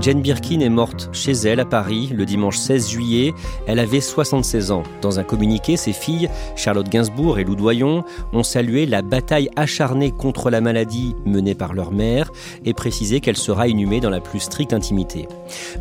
Jane Birkin est morte chez elle à Paris le dimanche 16 juillet. Elle avait 76 ans. Dans un communiqué, ses filles, Charlotte Gainsbourg et Lou Doyon, ont salué la bataille acharnée contre la maladie menée par leur mère et précisé qu'elle sera inhumée dans la plus stricte intimité.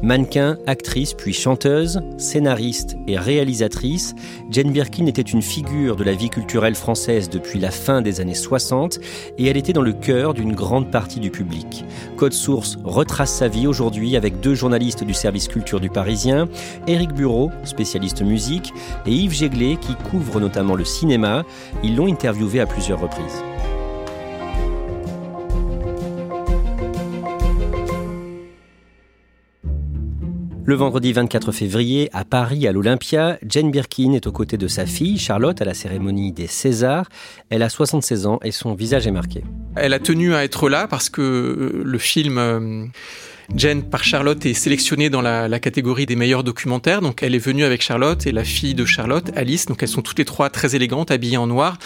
Mannequin, actrice puis chanteuse, scénariste et réalisatrice, Jane Birkin était une figure de la vie culturelle française depuis la fin des années 60 et elle était dans le cœur d'une grande partie du public. Code Source retrace sa vie aujourd'hui avec deux journalistes du service culture du Parisien, Éric Bureau, spécialiste musique, et Yves Jéglet qui couvre notamment le cinéma. Ils l'ont interviewé à plusieurs reprises. Le vendredi 24 février, à Paris, à l'Olympia, Jane Birkin est aux côtés de sa fille, Charlotte, à la cérémonie des Césars. Elle a 76 ans et son visage est marqué. Elle a tenu à être là parce que euh, le film Jen par Charlotte est sélectionnée dans la, catégorie des meilleurs documentaires. Donc elle est venue avec Charlotte et la fille de Charlotte, Alice. Donc elles sont toutes les trois très élégantes, habillées en noir.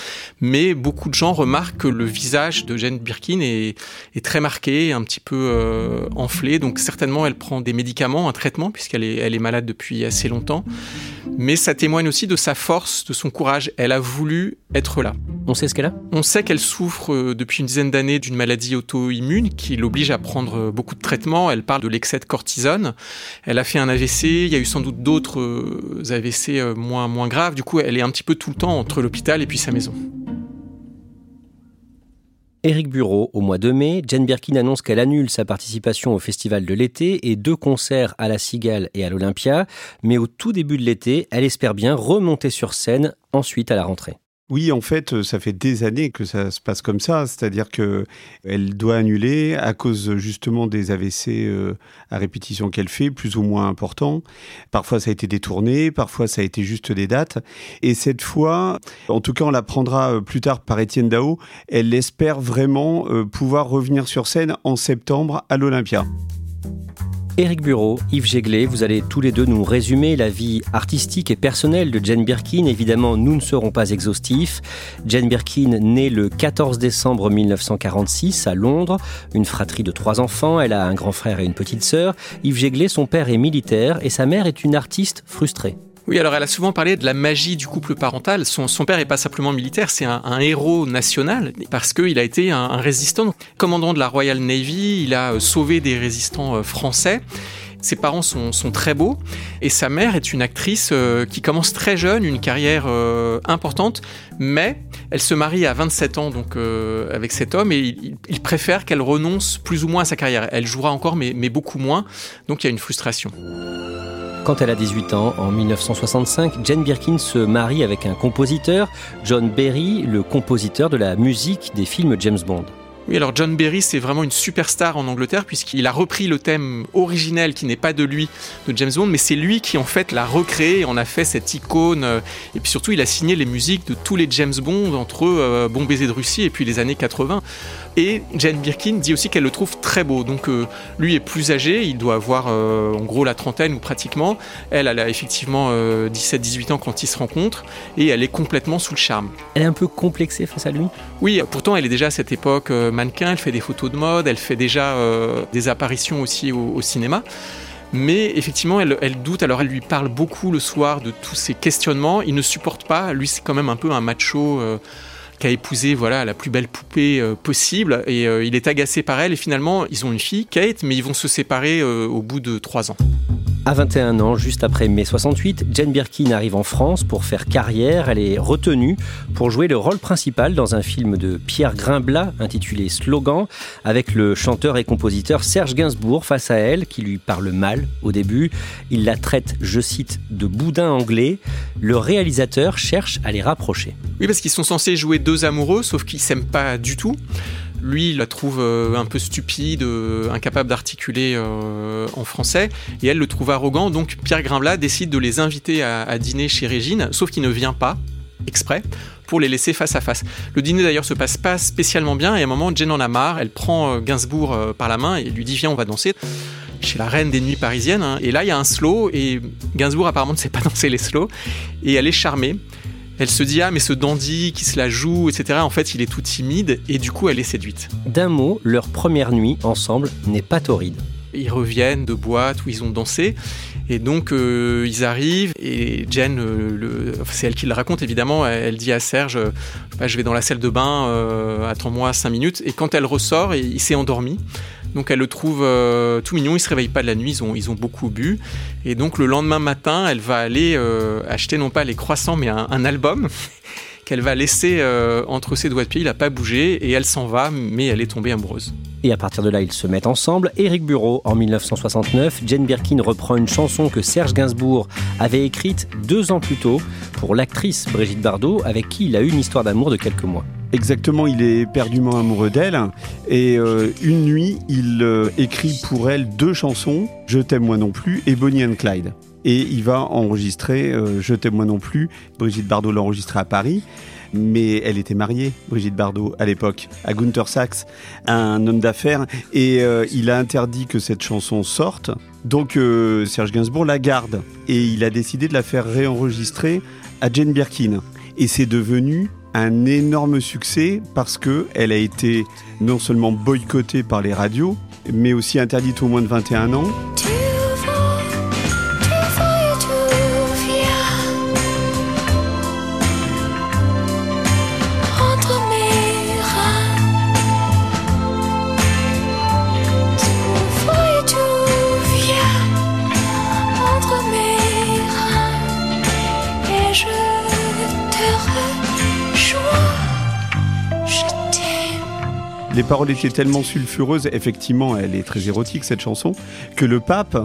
Mais beaucoup de gens remarquent que le visage de Jane Birkin est, très marqué, un petit peu euh, enflé. Donc certainement elle prend des médicaments, un traitement puisqu'elle est, elle est malade depuis assez longtemps. Mais ça témoigne aussi de sa force, de son courage. Elle a voulu être là. On sait ce qu'elle a On sait qu'elle souffre euh, depuis une dizaine d'années d'une maladie auto-immune qui l'oblige à prendre euh, beaucoup de traitements. Elle parle de l'excès de cortisone. Elle a fait un AVC. Il y a eu sans doute d'autres euh, AVC moins, moins graves. Du coup, elle est un petit peu tout le temps entre l'hôpital et puis sa maison. Éric Bureau, au mois de mai, Jane Birkin annonce qu'elle annule sa participation au Festival de l'été et deux concerts à la Cigale et à l'Olympia. Mais au tout début de l'été, elle espère bien remonter sur scène ensuite à la rentrée. Oui, en fait, euh, ça fait des années que ça se passe comme ça, c'est-à-dire que elle doit annuler à cause justement des AVC euh, à répétition qu'elle fait, plus ou moins importants. Parfois, ça a été détourné, parfois, ça a été juste des dates. Et cette fois, en tout cas, on la prendra euh, plus tard par Étienne Dao. Elle espère vraiment pouvoir revenir sur scène en septembre à l'Olympia. Éric Bureau, Yves Jéglet, vous allez tous les deux nous résumer la vie artistique et personnelle de Jane Birkin. Évidemment, nous ne serons pas exhaustifs. Jane Birkin naît le 14 décembre 1946 à Londres, une fratrie de trois enfants. Elle a un grand frère et une petite sœur. Yves Jéglet, son père est militaire et sa mère est une artiste frustrée. Oui, alors elle a souvent parlé de la magie du couple parental. Son, père n'est pas simplement militaire, c'est un, héros national parce qu'il a été un, résistant, commandant de la Royal Navy. Il a euh, sauvé des résistants euh, français. Ses parents sont, très beaux et sa mère est une actrice euh, qui commence très jeune, une carrière importante, mais elle se marie à 27 ans donc avec cet homme et il, préfère qu'elle renonce plus ou moins à sa carrière. Elle jouera encore mais, mais beaucoup moins, donc il y a une frustration. Quand elle a 18 ans, en 1965, Jane Birkin se marie avec un compositeur, John Berry, le compositeur de la musique des films James Bond. Oui, alors John Berry, c'est vraiment une superstar en Angleterre puisqu'il a repris le thème originel qui n'est pas de lui, de James Bond, mais c'est lui qui en fait l'a recréé, en a fait cette icône. Et puis surtout, il a signé les musiques de tous les James Bond entre euh, Bon baiser de Russie et puis les années 80. Et Jane Birkin dit aussi qu'elle le trouve très beau. Donc euh, lui est plus âgé, il doit avoir euh, en gros la trentaine ou pratiquement. Elle, elle a effectivement 17-18 ans quand ils se rencontrent et elle est complètement sous le charme. Elle est un peu complexée face à lui Oui, pourtant elle est déjà à cette époque mannequin, elle fait des photos de mode, elle fait déjà des apparitions aussi au, cinéma. Mais effectivement, elle, elle, doute, alors elle lui parle beaucoup le soir de tous ces questionnements. Il ne supporte pas, lui c'est quand même un peu un macho a épousé voilà la plus belle poupée euh, possible et euh, il est agacé par elle et finalement ils ont une fille Kate mais ils vont se séparer euh, au bout de trois ans. À 21 ans, juste après mai 68, Jane Birkin arrive en France pour faire carrière. Elle est retenue pour jouer le rôle principal dans un film de Pierre Grimblat intitulé Slogan, avec le chanteur et compositeur Serge Gainsbourg face à elle, qui lui parle mal au début. Il la traite, je cite, de boudin anglais. Le réalisateur cherche à les rapprocher. Oui, parce qu'ils sont censés jouer deux amoureux, sauf qu'ils s'aiment pas du tout. Lui, la trouve euh, un peu stupide, euh, incapable d'articuler euh, en français, et elle le trouve arrogant. Donc Pierre Grimblat décide de les inviter à, dîner chez Régine, sauf qu'il ne vient pas exprès pour les laisser face à face. Le dîner d'ailleurs se passe pas spécialement bien et à un moment Jane en a marre, elle prend Gainsbourg par la main et lui dit viens on va danser chez la reine des nuits parisiennes hein. et là il y a un slow et Gainsbourg apparemment ne sait pas danser les slows et elle est charmée elle se dit ah mais ce dandy qui se la joue, etc. En fait, il est tout timide et du coup, elle est séduite. D'un mot, leur première nuit ensemble n'est pas torride. Ils reviennent de boîte où ils ont dansé et donc euh, ils arrivent et Jen, euh, c'est elle qui le raconte évidemment, elle dit à Serge bah, je vais dans la salle de bain, euh, attends-moi cinq minutes et quand elle ressort, il s'est endormi. Donc elle le trouve euh, tout mignon, il se réveille pas de la nuit, ils ont, beaucoup bu. Et donc le lendemain matin, elle va aller euh, acheter non pas les croissants, mais un, album qu'elle va laisser euh, entre ses doigts de pied. Il n'a pas bougé et elle s'en va, mais elle est tombée amoureuse. Et à partir de là, ils se mettent ensemble. Éric Bureau, en 1969, Jane Birkin reprend une chanson que Serge Gainsbourg avait écrite deux ans plus tôt pour l'actrice Brigitte Bardot, avec qui il a eu une histoire d'amour de quelques mois. Exactement, il est perdument amoureux d'elle. Et euh, une nuit, il euh, écrit pour elle deux chansons, Je t'aime moi non plus et Bonnie and Clyde. Et il va enregistrer euh, Je t'aime moi non plus. Brigitte Bardot l'a enregistré à Paris. Mais elle était mariée, Brigitte Bardot, à l'époque, à Gunther Sachs, un homme d'affaires. Et il a interdit que cette chanson sorte. Donc Serge Gainsbourg la garde. Et il a décidé de la faire réenregistrer à Jane Birkin. Et c'est devenu un énorme succès parce que elle a été non seulement boycottée par les radios, mais aussi interdite au moins de 21 ans. Les paroles étaient tellement sulfureuses, effectivement, elle est très érotique cette chanson, que le pape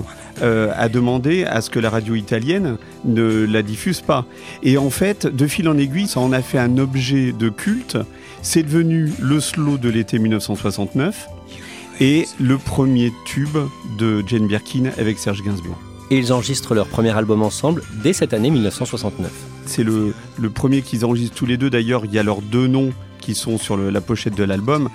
euh, a demandé à ce que la radio italienne ne la diffuse pas. Et en fait, de fil en aiguille, ça en a fait un objet de culte. C'est devenu le slow de l'été 1969 et le premier tube de Jane Birkin avec Serge Gainsbourg. Et ils enregistrent leur premier album ensemble dès cette année 1969. C'est le, le premier qu'ils enregistrent tous les deux. D'ailleurs, il y a leurs deux noms qui sont sur la pochette de l'album.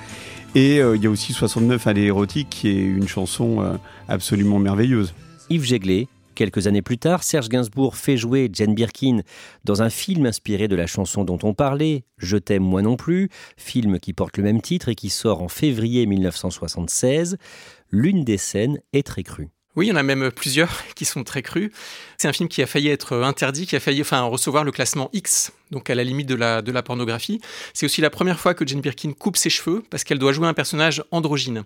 Et euh, il y a aussi 69 Allées érotiques, qui est une chanson euh, absolument merveilleuse. Yves Jéglet, Quelques années plus tard, Serge Gainsbourg fait jouer Jane Birkin dans un film inspiré de la chanson dont on parlait, Je t'aime moi non plus, film qui porte le même titre et qui sort en février 1976. L'une des scènes est très crue. Oui, il y en a même plusieurs qui sont très crus. C'est un film qui a failli être interdit, qui a failli enfin, recevoir le classement X donc à la limite de la, de la pornographie. C'est aussi la première fois que Jane Birkin coupe ses cheveux parce qu'elle doit jouer un personnage androgyne.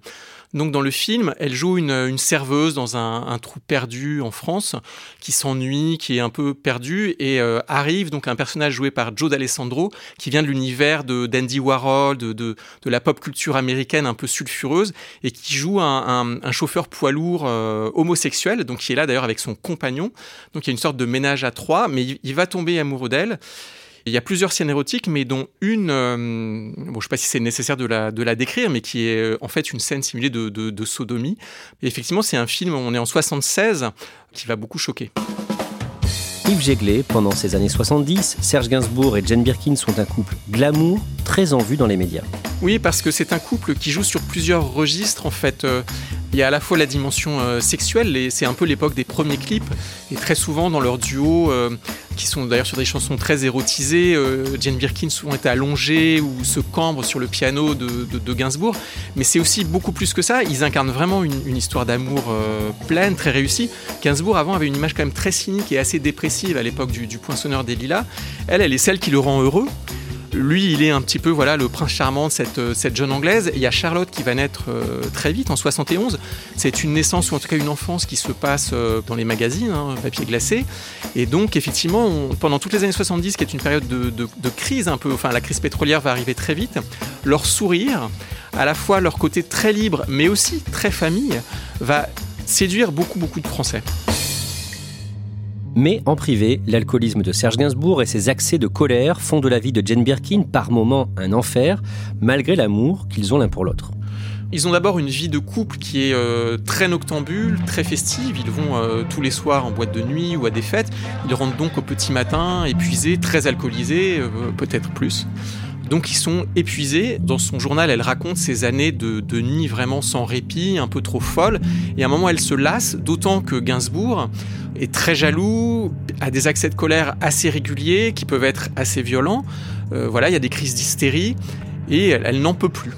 Donc dans le film, elle joue une, une serveuse dans un, un, trou perdu en France qui s'ennuie, qui est un peu perdu et euh, arrive donc un personnage joué par Joe D'Alessandro qui vient de l'univers de d'Andy Warhol, de, de, la pop culture américaine un peu sulfureuse et qui joue un, un, chauffeur poids lourd euh, homosexuel, donc qui est là d'ailleurs avec son compagnon. Donc il y a une sorte de ménage à trois, mais il va tomber amoureux d'elle. Il y a plusieurs scènes érotiques, mais dont une, euh, je ne sais pas si c'est nécessaire de la, décrire, mais qui est euh, en fait une scène simulée de, sodomie. Et effectivement, c'est un film, on est en 76, qui va beaucoup choquer. Yves Jéglet, pendant ces années 70, Serge Gainsbourg et Jane Birkin sont un couple glamour, très en vue dans les médias. Oui, parce que c'est un couple qui joue sur plusieurs registres en fait. Euh, il y a à la fois la dimension euh, sexuelle, et c'est un peu l'époque des premiers clips, et très souvent dans leur duo, euh, qui sont d'ailleurs sur des chansons très érotisées, Jane Birkin souvent est allongée ou se cambre sur le piano de, Gainsbourg, mais c'est aussi beaucoup plus que ça, ils incarnent vraiment une, histoire d'amour pleine, très réussie. Gainsbourg avant avait une image quand même très cynique et assez dépressive à l'époque du, du poinçonneur des lilas. Elle, elle est celle qui le rend heureux. Lui, il est un petit peu voilà le prince charmant de cette, euh, jeune anglaise. Il y a Charlotte qui va naître euh, très vite, en 71. C'est une naissance ou en tout cas une enfance qui se passe euh, dans les magazines, hein, papier glacé. Et donc, effectivement, pendant toutes les années 70, qui est une période de, de, crise un peu, enfin la crise pétrolière va arriver très vite, leur sourire, à la fois leur côté très libre, mais aussi très famille, va séduire beaucoup, beaucoup de Français. Mais en privé, l'alcoolisme de Serge Gainsbourg et ses accès de colère font de la vie de Jane Birkin par moments un enfer, malgré l'amour qu'ils ont l'un pour l'autre. Ils ont d'abord une vie de couple qui est euh, très noctambule, très festive. Ils vont euh, tous les soirs en boîte de nuit ou à des fêtes. Ils rentrent donc au petit matin, épuisés, très alcoolisés, euh, peut-être plus. Donc ils sont épuisés. Dans son journal, elle raconte ces années de, de nuit vraiment sans répit, un peu trop folles. Et à un moment, elle se lasse, d'autant que Gainsbourg est très jaloux, a des accès de colère assez réguliers qui peuvent être assez violents. Euh, voilà, il y a des crises d'hystérie et elle, n'en peut plus.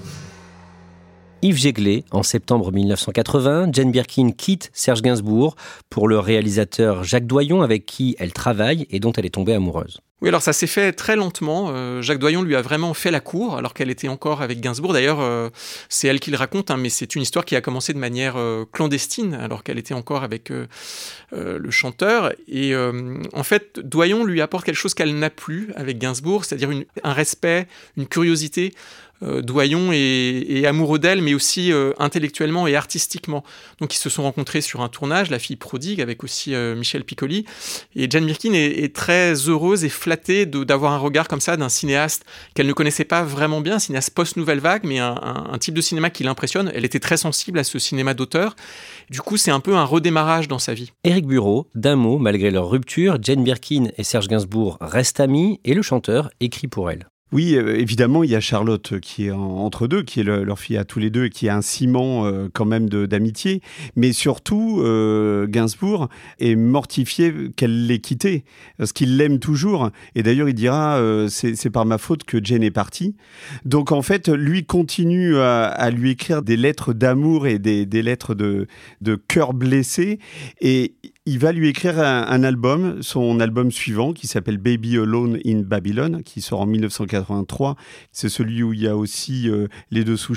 Yves Jéglé, en septembre 1980, Jane Birkin quitte Serge Gainsbourg pour le réalisateur Jacques Doyon avec qui elle travaille et dont elle est tombée amoureuse. Oui, alors ça s'est fait très lentement. Euh, Jacques Doyon lui a vraiment fait la cour, alors qu'elle était encore avec Gainsbourg. D'ailleurs, euh, c'est elle qui le raconte, hein, mais c'est une histoire qui a commencé de manière euh, clandestine, alors qu'elle était encore avec le chanteur. Et en fait, Doyon lui apporte quelque chose qu'elle n'a plus avec Gainsbourg, c'est-à-dire un respect, une curiosité Doyon est, amoureux d'elle, mais aussi euh, intellectuellement et artistiquement. Donc ils se sont rencontrés sur un tournage, La fille prodigue, avec aussi euh, Michel Piccoli. Et Jane Birkin est, très heureuse et flattée d'avoir un regard comme ça d'un cinéaste qu'elle ne connaissait pas vraiment bien, un cinéaste post-nouvelle vague, mais un, un, type de cinéma qui l'impressionne. Elle était très sensible à ce cinéma d'auteur. Du coup, c'est un peu un redémarrage dans sa vie. Éric Bureau, d'un mot, malgré leur rupture, Jane Birkin et Serge Gainsbourg restent amis et le chanteur écrit pour elle. Oui, euh, évidemment, il y a Charlotte qui est entre deux, qui est leur fille à tous les deux, et qui est un ciment euh, quand même d'amitié. Mais surtout, euh, Gainsbourg est mortifié qu'elle l'ait quitté, parce qu'il l'aime toujours. Et d'ailleurs, il dira c'est par ma faute que Jane est partie. Donc en fait, lui continue à, lui écrire des lettres d'amour et des, lettres de, de cœur blessé. Et il va lui écrire un, album, son album suivant, qui s'appelle Baby Alone in Babylon, qui sort en 1983. C'est celui où il y a aussi euh, Les Deux Sous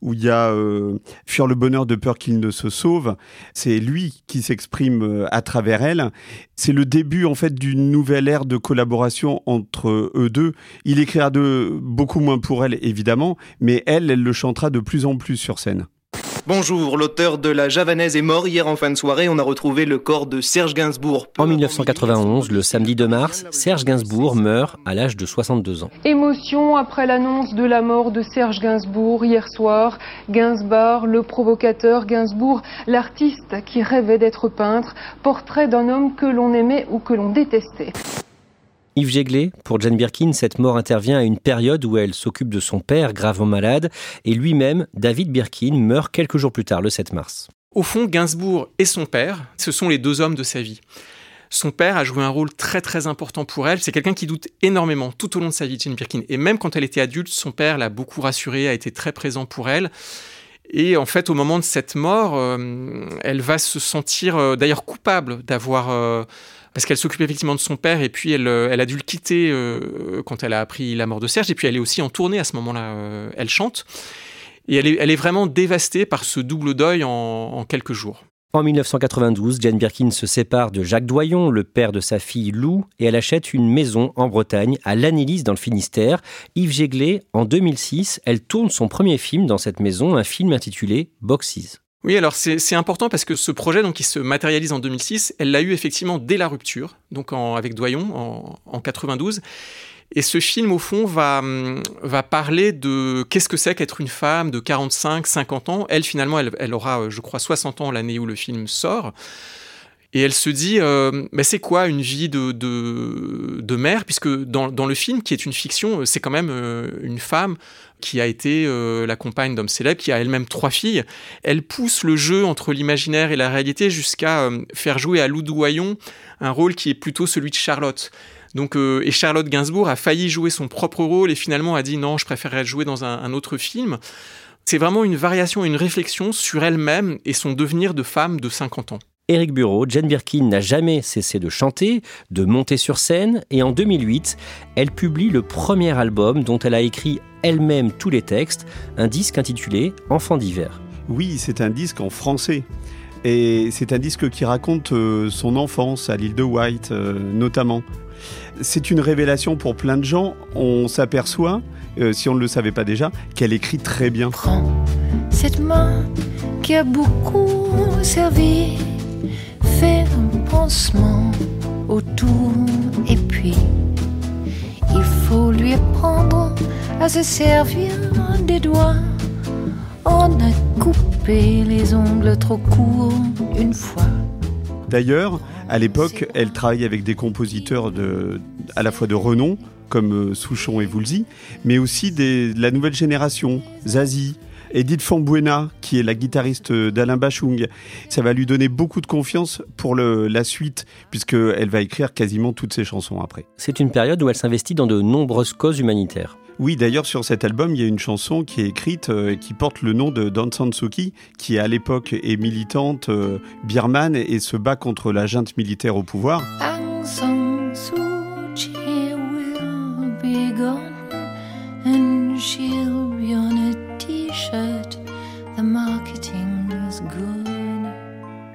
où il y a euh, Fuir le bonheur de peur qu'il ne se sauve. C'est lui qui s'exprime euh, à travers elle. C'est le début en fait d'une nouvelle ère de collaboration entre eux deux. Il écrira de beaucoup moins pour elle évidemment, mais elle, elle le chantera de plus en plus sur scène. Bonjour, l'auteur de La Javanaise est mort. Hier en fin de soirée, on a retrouvé le corps de Serge Gainsbourg. En 1991, le samedi 2 mars, Serge Gainsbourg meurt à l'âge de 62 ans. Émotion après l'annonce de la mort de Serge Gainsbourg hier soir. Gainsbourg, le provocateur, Gainsbourg, l'artiste qui rêvait d'être peintre, portrait d'un homme que l'on aimait ou que l'on détestait. Yves pour Jane Birkin, cette mort intervient à une période où elle s'occupe de son père gravement malade et lui-même, David Birkin, meurt quelques jours plus tard, le 7 mars. Au fond, Gainsbourg et son père, ce sont les deux hommes de sa vie. Son père a joué un rôle très très important pour elle. C'est quelqu'un qui doute énormément tout au long de sa vie, Jane Birkin. Et même quand elle était adulte, son père l'a beaucoup rassurée, a été très présent pour elle. Et en fait, au moment de cette mort, euh, elle va se sentir euh, d'ailleurs coupable d'avoir euh, parce qu'elle s'occupait effectivement de son père et puis elle, euh, a dû le quitter euh, quand elle a appris la mort de Serge et puis elle est aussi en tournée à ce moment-là, euh, elle chante et elle est, vraiment dévastée par ce double deuil en, quelques jours. En 1992, Jane Birkin se sépare de Jacques Doyon, le père de sa fille Lou, et elle achète une maison en Bretagne, à Lannélis dans le Finistère. Yves Jéglé, en 2006, elle tourne son premier film dans cette maison, un film intitulé Boxes. Oui, alors c'est important parce que ce projet, qui se matérialise en 2006, elle l'a eu effectivement dès la rupture, donc avec Doyon en, en 92. Et ce film, au fond, va, va parler de qu'est-ce que c'est qu'être une femme de 45, 50 ans. Elle, finalement, elle, elle aura, je crois, 60 ans l'année où le film sort. Et elle se dit, euh, mais c'est quoi une vie de, de, de mère? Puisque dans, dans, le film, qui est une fiction, c'est quand même euh, une femme qui a été euh, la compagne d'hommes célèbres, qui a elle-même trois filles. Elle pousse le jeu entre l'imaginaire et la réalité jusqu'à euh, faire jouer à Lou Douaillon un rôle qui est plutôt celui de Charlotte. Donc, euh, et Charlotte Gainsbourg a failli jouer son propre rôle et finalement a dit non, je préférerais jouer dans un, un autre film. C'est vraiment une variation, une réflexion sur elle-même et son devenir de femme de 50 ans. Éric Bureau, Jane Birkin n'a jamais cessé de chanter, de monter sur scène, et en 2008, elle publie le premier album dont elle a écrit elle-même tous les textes, un disque intitulé Enfants d'hiver. Oui, c'est un disque en français. Et c'est un disque qui raconte euh, son enfance à l'île de White, euh, notamment. C'est une révélation pour plein de gens. On s'aperçoit, euh, si on ne le savait pas déjà, qu'elle écrit très bien. Prends cette main qui a beaucoup servi fait un pansement autour et puis il faut lui apprendre à se servir des doigts. On a coupé les ongles trop courts une fois. D'ailleurs, à l'époque, elle travaillait avec des compositeurs de, à la fois de renom, comme Souchon et Woolsey, mais aussi des, de la nouvelle génération, Zazie, Edith Fambuena, qui est la guitariste d'Alain Bachung. Ça va lui donner beaucoup de confiance pour le, la suite, puisqu'elle va écrire quasiment toutes ses chansons après. C'est une période où elle s'investit dans de nombreuses causes humanitaires. Oui, d'ailleurs, sur cet album, il y a une chanson qui est écrite euh, et qui porte le nom de Dawn San Suu Kyi, qui à l'époque est militante euh, birmane et se bat contre la junte militaire au pouvoir.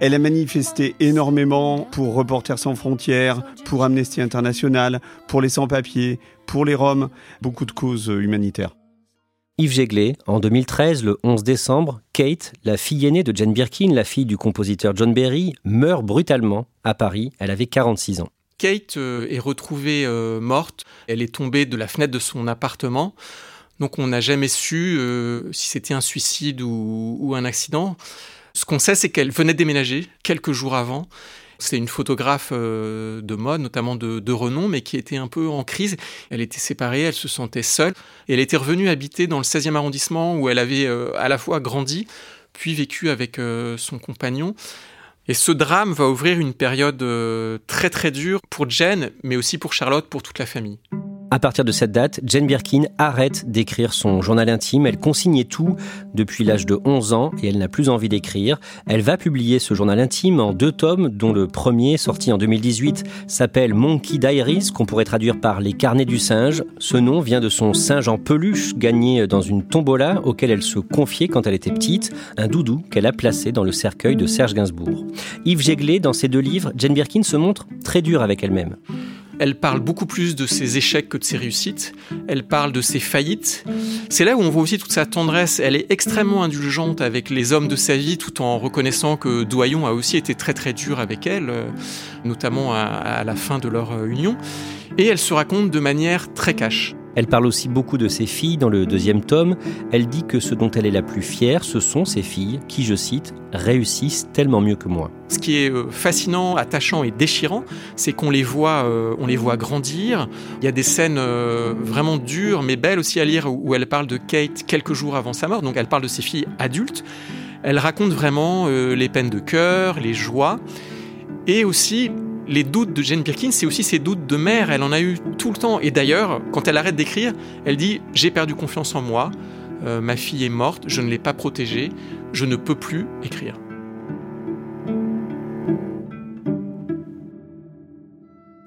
Elle a manifesté énormément pour Reporters sans frontières, pour Amnesty International, pour les sans-papiers, pour les Roms, beaucoup de causes humanitaires. Yves Jéglé, en 2013, le 11 décembre, Kate, la fille aînée de Jane Birkin, la fille du compositeur John Berry, meurt brutalement à Paris. Elle avait 46 ans. Kate euh, est retrouvée euh, morte. Elle est tombée de la fenêtre de son appartement. Donc on n'a jamais su euh, si c'était un suicide ou, ou un accident. Ce qu'on sait, c'est qu'elle venait de déménager quelques jours avant. C'est une photographe euh, de mode, notamment de, renom, mais qui était un peu en crise. Elle était séparée, elle se sentait seule. Et elle était revenue habiter dans le 16e arrondissement où elle avait euh, à la fois grandi, puis vécu avec euh, son compagnon. Et ce drame va ouvrir une période très très dure pour Jen, mais aussi pour Charlotte, pour toute la famille. À partir de cette date, Jane Birkin arrête d'écrire son journal intime. Elle consignait tout depuis l'âge de 11 ans et elle n'a plus envie d'écrire. Elle va publier ce journal intime en deux tomes, dont le premier, sorti en 2018, s'appelle Monkey Diaries, qu'on pourrait traduire par Les carnets du singe. Ce nom vient de son singe en peluche gagné dans une tombola auquel elle se confiait quand elle était petite, un doudou qu'elle a placé dans le cercueil de Serge Gainsbourg. Yves Jéglé, dans ses deux livres, Jane Birkin se montre très dure avec elle-même. Elle parle beaucoup plus de ses échecs que de ses réussites. Elle parle de ses faillites. C'est là où on voit aussi toute sa tendresse. Elle est extrêmement indulgente avec les hommes de sa vie, tout en reconnaissant que Doyon a aussi été très très dur avec elle, notamment à, à la fin de leur union. Et elle se raconte de manière très cash. Elle parle aussi beaucoup de ses filles dans le deuxième tome. Elle dit que ce dont elle est la plus fière, ce sont ses filles qui, je cite, réussissent tellement mieux que moi. Ce qui est fascinant, attachant et déchirant, c'est qu'on les voit, euh, on les voit grandir. Il y a des scènes euh, vraiment dures, mais belles aussi à lire, où elle parle de Kate quelques jours avant sa mort. Donc elle parle de ses filles adultes. Elle raconte vraiment euh, les peines de cœur, les joies, et aussi les doutes de Jane Birkin, c'est aussi ses doutes de mère. Elle en a eu tout le temps. Et d'ailleurs, quand elle arrête d'écrire, elle dit J'ai perdu confiance en moi. Euh, ma fille est morte. Je ne l'ai pas protégée. Je ne peux plus écrire.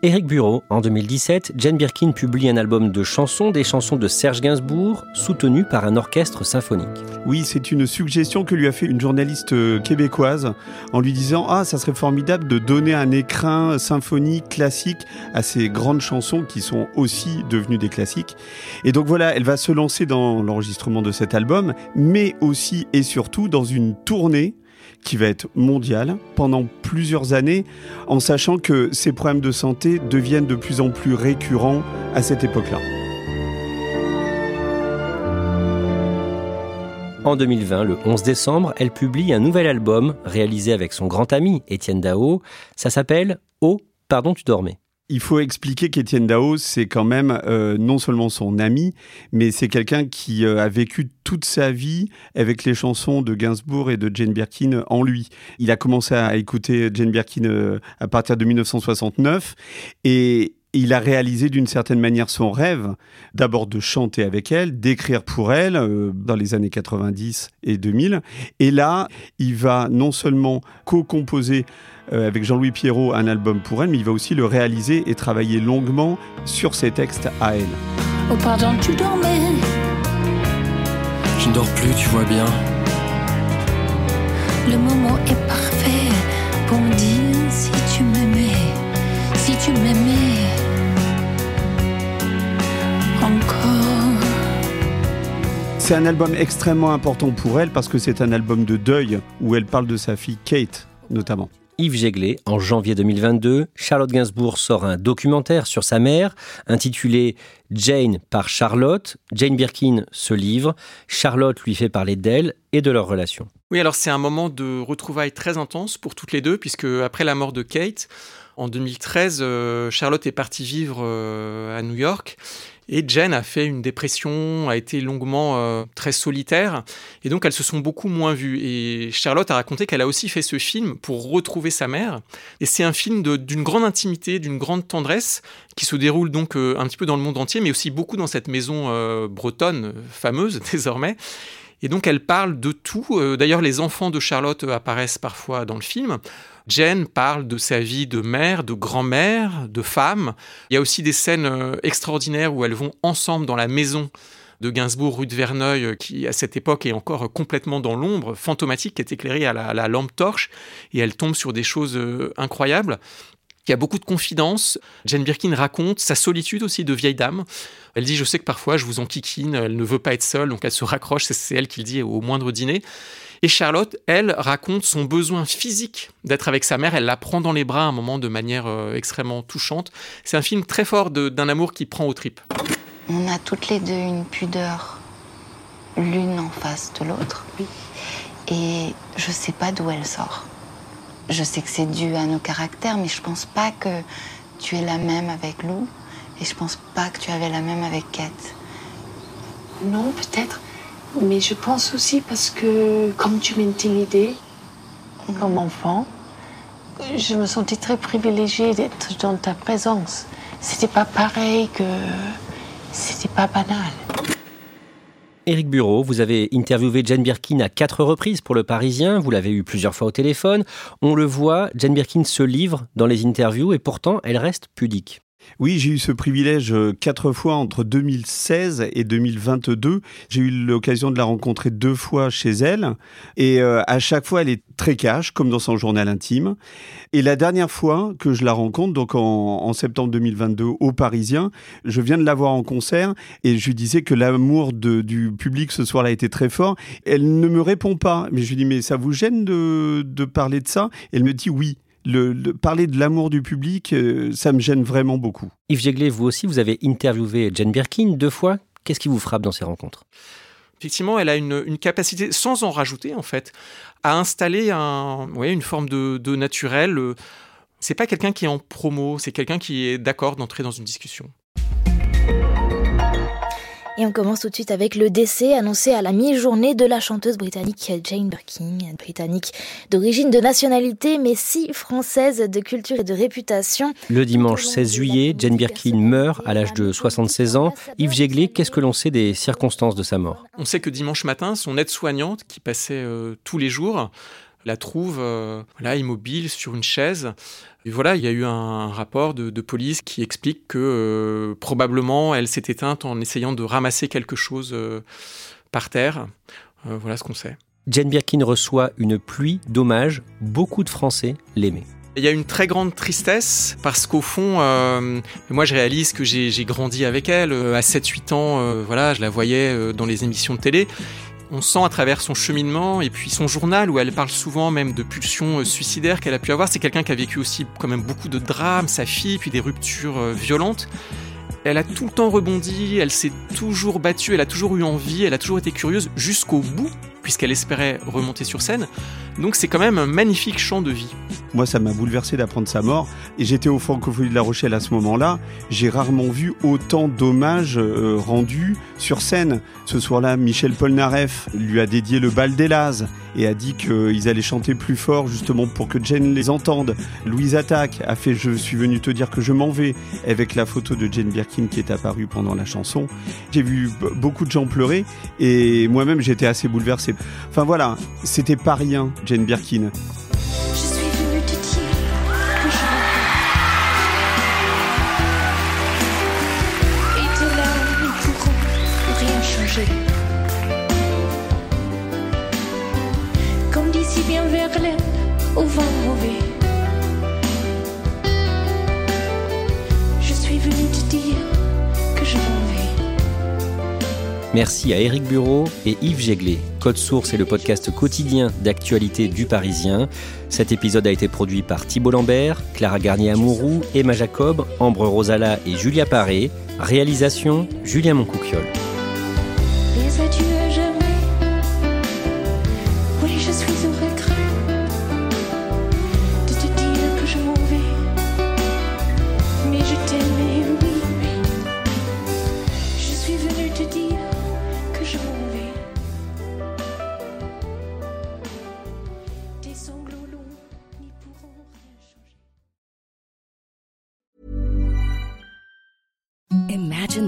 Éric Bureau, en 2017, Jane Birkin publie un album de chansons, des chansons de Serge Gainsbourg, soutenu par un orchestre symphonique. Oui, c'est une suggestion que lui a fait une journaliste québécoise en lui disant Ah, ça serait formidable de donner un écrin symphonique classique à ces grandes chansons qui sont aussi devenues des classiques. Et donc voilà, elle va se lancer dans l'enregistrement de cet album, mais aussi et surtout dans une tournée qui va être mondiale pendant plusieurs années, en sachant que ces problèmes de santé deviennent de plus en plus récurrents à cette époque-là. En 2020, le 11 décembre, elle publie un nouvel album réalisé avec son grand ami Étienne Dao. Ça s'appelle Oh, pardon, tu dormais. Il faut expliquer qu'Étienne Dao, c'est quand même euh, non seulement son ami, mais c'est quelqu'un qui euh, a vécu toute sa vie avec les chansons de Gainsbourg et de Jane Birkin en lui. Il a commencé à écouter Jane Birkin euh, à partir de 1969 et il a réalisé d'une certaine manière son rêve, d'abord de chanter avec elle, d'écrire pour elle dans les années 90 et 2000. Et là, il va non seulement co-composer euh, avec Jean-Louis Pierrot un album pour elle, mais il va aussi le réaliser et travailler longuement sur ses textes à elle. Oh pardon, tu dormais Je ne dors plus, tu vois bien. Le moment est parfait pour me dire si tu m'aimais, si tu m'aimais encore. C'est un album extrêmement important pour elle parce que c'est un album de deuil où elle parle de sa fille Kate notamment. Yves Jéglé. En janvier 2022, Charlotte Gainsbourg sort un documentaire sur sa mère intitulé Jane par Charlotte. Jane Birkin se livre. Charlotte lui fait parler d'elle et de leur relation. Oui, alors c'est un moment de retrouvailles très intense pour toutes les deux, puisque après la mort de Kate, en 2013, euh, Charlotte est partie vivre euh, à New York et Jen a fait une dépression, a été longuement euh, très solitaire, et donc elles se sont beaucoup moins vues. Et Charlotte a raconté qu'elle a aussi fait ce film pour retrouver sa mère. Et c'est un film d'une grande intimité, d'une grande tendresse, qui se déroule donc euh, un petit peu dans le monde entier, mais aussi beaucoup dans cette maison euh, bretonne fameuse désormais. Et donc elle parle de tout. D'ailleurs, les enfants de Charlotte apparaissent parfois dans le film. Jen parle de sa vie de mère, de grand-mère, de femme. Il y a aussi des scènes euh, extraordinaires où elles vont ensemble dans la maison de Gainsbourg, rue de Verneuil, euh, qui à cette époque est encore complètement dans l'ombre, fantomatique, qui est éclairée à la, lampe torche, et elle tombe sur des choses euh, incroyables. Il a beaucoup de confidences. Jane Birkin raconte sa solitude aussi de vieille dame. Elle dit Je sais que parfois je vous enquiquine, elle ne veut pas être seule, donc elle se raccroche. C'est elle qui le dit au moindre dîner. Et Charlotte, elle, raconte son besoin physique d'être avec sa mère. Elle la prend dans les bras à un moment de manière euh, extrêmement touchante. C'est un film très fort d'un amour qui prend aux tripes. On a toutes les deux une pudeur, l'une en face de l'autre. Et je sais pas d'où elle sort. Je sais que c'est dû à nos caractères, mais je pense pas que tu es la même avec Lou. Et je pense pas que tu avais la même avec Kate. Non, peut-être. Mais je pense aussi parce que, comme tu m'intimidais comme enfant, je me sentais très privilégiée d'être dans ta présence. C'était pas pareil que. C'était pas banal. Éric Bureau, vous avez interviewé Jane Birkin à quatre reprises pour Le Parisien, vous l'avez eu plusieurs fois au téléphone. On le voit, Jane Birkin se livre dans les interviews et pourtant elle reste pudique. Oui, j'ai eu ce privilège euh, quatre fois entre 2016 et 2022. J'ai eu l'occasion de la rencontrer deux fois chez elle. Et euh, à chaque fois, elle est très cash, comme dans son journal intime. Et la dernière fois que je la rencontre, donc en, septembre 2022 au Parisien, je viens de la voir en concert et je lui disais que l'amour du public ce soir-là était très fort. Elle ne me répond pas. Mais je lui dis, mais ça vous gêne de, de parler de ça? Elle me dit oui le, parler de l'amour du public, euh, ça me gêne vraiment beaucoup. Yves Jéglé, vous aussi, vous avez interviewé Jane Birkin deux fois. Qu'est-ce qui vous frappe dans ces rencontres? Effectivement, elle a une, capacité, sans en rajouter en fait, à installer un, une forme de, de naturel. C'est pas quelqu'un qui est en promo, c'est quelqu'un qui est d'accord d'entrer dans une discussion. Et on commence tout de suite avec le décès annoncé à la mi-journée de la chanteuse britannique Jane Birkin, britannique d'origine de nationalité mais si française de culture et de réputation. Le dimanche 16 juillet, Jane Birkin meurt à l'âge de 76 ans. Yves Jéglé, qu'est-ce que l'on sait des circonstances de sa mort? On sait que dimanche matin, son aide-soignante qui passait euh, tous les jours la trouve euh, immobile sur une chaise. Et voilà, il y a eu un rapport de, police qui explique que euh, probablement elle s'est éteinte en essayant de ramasser quelque chose euh, par terre. voilà ce qu'on sait. Jane Birkin reçoit une pluie d'hommages. Beaucoup de Français l'aimaient. Il y a une très grande tristesse parce qu'au fond, moi je réalise que j'ai grandi avec elle. à 7-8 ans, voilà, je la voyais dans les émissions de télé on sent à travers son cheminement et puis son journal où elle parle souvent même de pulsions euh, suicidaires qu'elle a pu avoir. C'est quelqu'un qui a vécu aussi quand même beaucoup de drames, sa fille, puis des ruptures euh, violentes. Elle a tout le temps rebondi, elle s'est toujours battue, elle a toujours eu envie, elle a toujours été curieuse jusqu'au bout puisqu'elle espérait remonter sur scène. Donc c'est quand même un magnifique chant de vie. Moi, ça m'a bouleversé d'apprendre sa mort. Et j'étais au Francophonie de La Rochelle à ce moment-là. J'ai rarement vu autant d'hommages euh, rendus sur scène. Ce soir-là, Michel Polnareff lui a dédié le bal des et a dit qu'ils allaient chanter plus fort justement pour que Jane les entende. Louise Attaque a fait Je suis venu te dire que je m'en vais avec la photo de Jane Birkin qui est apparue pendant la chanson. J'ai vu beaucoup de gens pleurer et moi-même j'étais assez bouleversé. Enfin voilà, c'était pas rien, Jane Birkin. Merci à Éric Bureau et Yves Jéglet. Code Source est le podcast quotidien d'actualité du Parisien. Cet épisode a été produit par Thibault Lambert, Clara Garnier-Amouroux, Emma Jacob, Ambre Rosala et Julia Paré. Réalisation Julien Moncouquiole.